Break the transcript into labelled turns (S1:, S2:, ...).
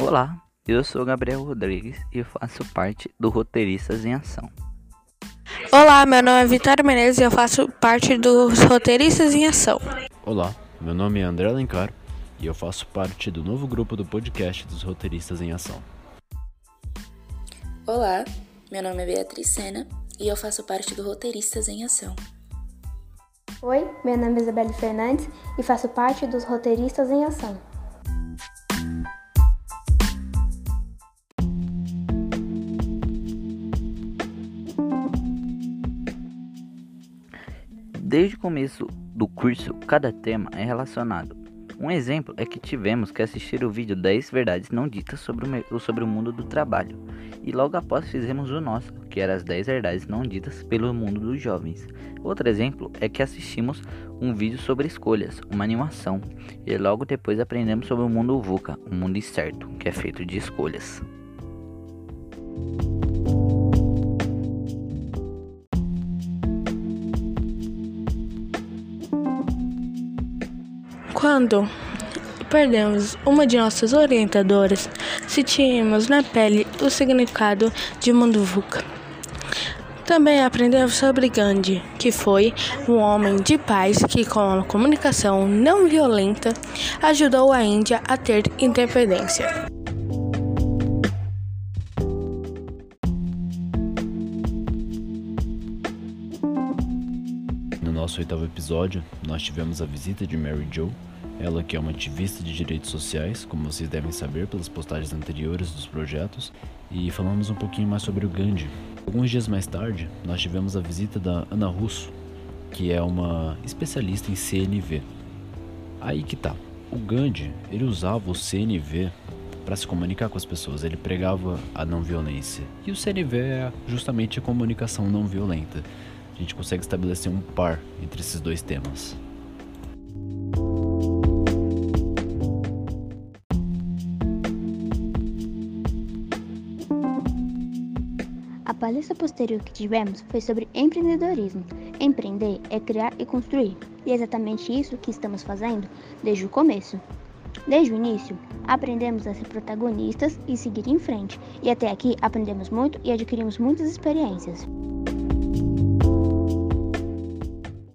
S1: Olá, eu sou Gabriel Rodrigues e faço parte do Roteiristas em Ação.
S2: Olá, meu nome é Vitória Menezes e eu faço parte dos Roteiristas em Ação.
S3: Olá, meu nome é André Alencar e eu faço parte do novo grupo do podcast dos Roteiristas em Ação.
S4: Olá, meu nome é Beatriz Sena e eu faço parte do Roteiristas em Ação.
S5: Oi, meu nome é Isabelle Fernandes e faço parte dos Roteiristas em Ação.
S1: Desde o começo do curso, cada tema é relacionado. Um exemplo é que tivemos que assistir o vídeo 10 verdades não ditas sobre o, sobre o mundo do trabalho, e logo após fizemos o nosso, que era as 10 verdades não ditas pelo mundo dos jovens. Outro exemplo é que assistimos um vídeo sobre escolhas, uma animação, e logo depois aprendemos sobre o mundo VUCA, o mundo incerto, que é feito de escolhas.
S2: Quando perdemos uma de nossas orientadoras, sentimos na pele o significado de mundo VUCA. Também aprendemos sobre Gandhi, que foi um homem de paz que, com a comunicação não violenta, ajudou a Índia a ter independência.
S3: No nosso oitavo episódio, nós tivemos a visita de Mary Jo, ela que é uma ativista de direitos sociais, como vocês devem saber pelas postagens anteriores dos projetos, e falamos um pouquinho mais sobre o Gandhi. Alguns dias mais tarde, nós tivemos a visita da Ana Russo, que é uma especialista em CNV. Aí que tá. O Gandhi, ele usava o CNV para se comunicar com as pessoas, ele pregava a não violência. E o CNV é justamente a comunicação não violenta. A gente consegue estabelecer um par entre esses dois temas.
S5: A palestra posterior que tivemos foi sobre empreendedorismo. Empreender é criar e construir, e é exatamente isso que estamos fazendo desde o começo. Desde o início, aprendemos a ser protagonistas e seguir em frente, e até aqui aprendemos muito e adquirimos muitas experiências.